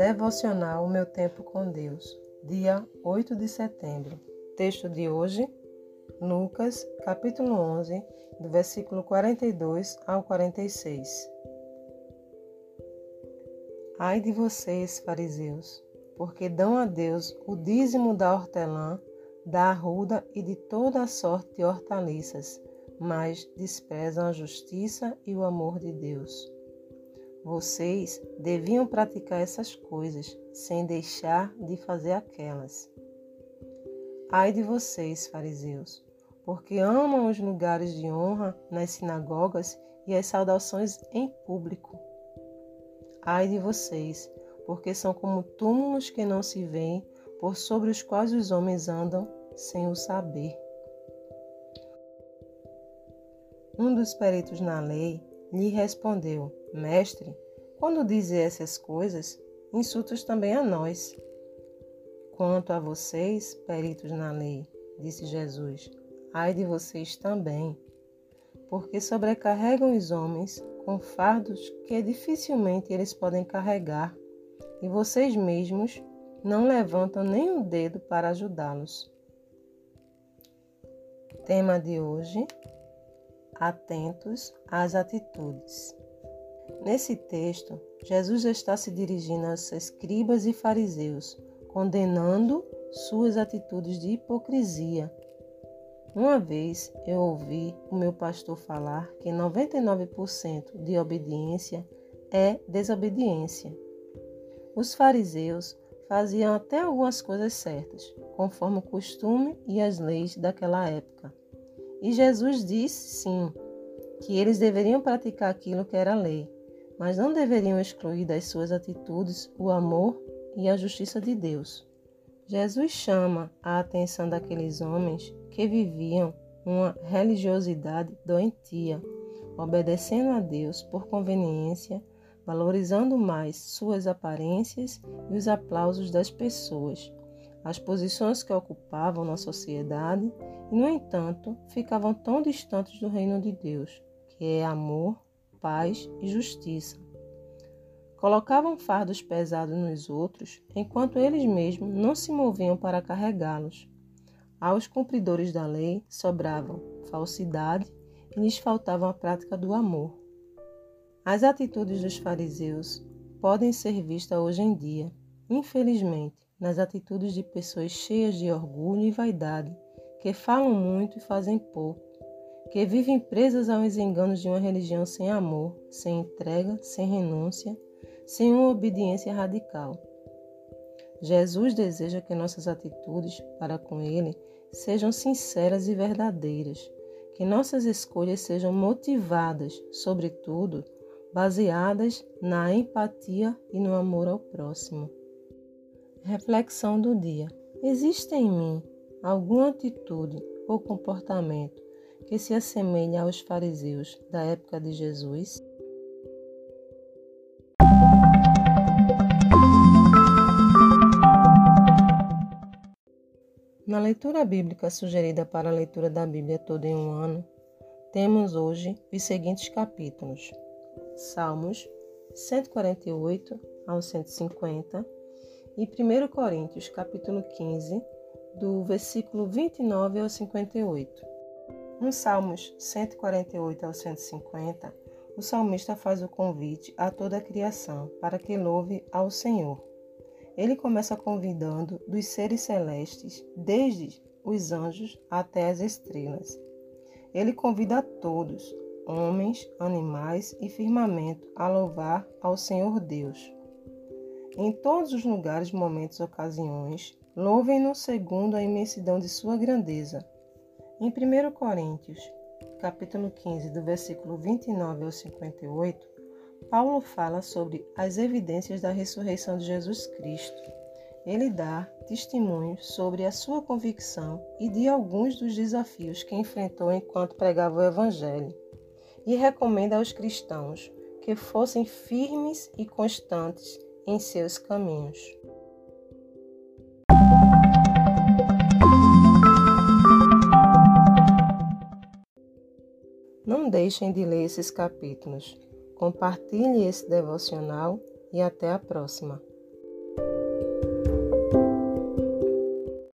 Devocional Meu Tempo com Deus, dia 8 de setembro. Texto de hoje, Lucas, capítulo 11, do versículo 42 ao 46. Ai de vocês, fariseus, porque dão a Deus o dízimo da hortelã, da arruda e de toda a sorte de hortaliças, mas desprezam a justiça e o amor de Deus. Vocês deviam praticar essas coisas sem deixar de fazer aquelas. Ai de vocês, fariseus, porque amam os lugares de honra nas sinagogas e as saudações em público. Ai de vocês, porque são como túmulos que não se veem, por sobre os quais os homens andam sem o saber. Um dos peritos na lei lhe respondeu: Mestre, quando dizes essas coisas, insultas também a nós. Quanto a vocês, peritos na lei, disse Jesus, ai de vocês também, porque sobrecarregam os homens com fardos que dificilmente eles podem carregar, e vocês mesmos não levantam nem um dedo para ajudá-los. Tema de hoje: Atentos às atitudes. Nesse texto, Jesus está se dirigindo aos escribas e fariseus, condenando suas atitudes de hipocrisia. Uma vez eu ouvi o meu pastor falar que 99% de obediência é desobediência. Os fariseus faziam até algumas coisas certas, conforme o costume e as leis daquela época. E Jesus disse sim, que eles deveriam praticar aquilo que era lei, mas não deveriam excluir das suas atitudes o amor e a justiça de Deus. Jesus chama a atenção daqueles homens que viviam uma religiosidade doentia, obedecendo a Deus por conveniência, valorizando mais suas aparências e os aplausos das pessoas, as posições que ocupavam na sociedade e, no entanto, ficavam tão distantes do reino de Deus, que é amor, paz e justiça. Colocavam fardos pesados nos outros, enquanto eles mesmos não se moviam para carregá-los. Aos cumpridores da lei sobravam falsidade e lhes faltava a prática do amor. As atitudes dos fariseus podem ser vistas hoje em dia, infelizmente, nas atitudes de pessoas cheias de orgulho e vaidade, que falam muito e fazem pouco, que vivem presas aos enganos de uma religião sem amor, sem entrega, sem renúncia, sem uma obediência radical. Jesus deseja que nossas atitudes para com Ele sejam sinceras e verdadeiras, que nossas escolhas sejam motivadas, sobretudo, baseadas na empatia e no amor ao próximo. Reflexão do dia: existe em mim alguma atitude ou comportamento que se assemelhe aos fariseus da época de Jesus? Na leitura bíblica sugerida para a leitura da Bíblia toda em um ano, temos hoje os seguintes capítulos: Salmos 148 ao 150 e 1 Coríntios, capítulo 15, do versículo 29 ao 58. Nos Salmos 148 ao 150, o salmista faz o convite a toda a criação para que louve ao Senhor. Ele começa convidando dos seres celestes, desde os anjos até as estrelas. Ele convida a todos, homens, animais e firmamento, a louvar ao Senhor Deus. Em todos os lugares, momentos e ocasiões, louvem-no segundo a imensidão de sua grandeza. Em 1 Coríntios, capítulo 15, do versículo 29 ao 58, Paulo fala sobre as evidências da ressurreição de Jesus Cristo. Ele dá testemunhos sobre a sua convicção e de alguns dos desafios que enfrentou enquanto pregava o Evangelho, e recomenda aos cristãos que fossem firmes e constantes em seus caminhos. Deixem de ler esses capítulos. Compartilhe esse devocional e até a próxima.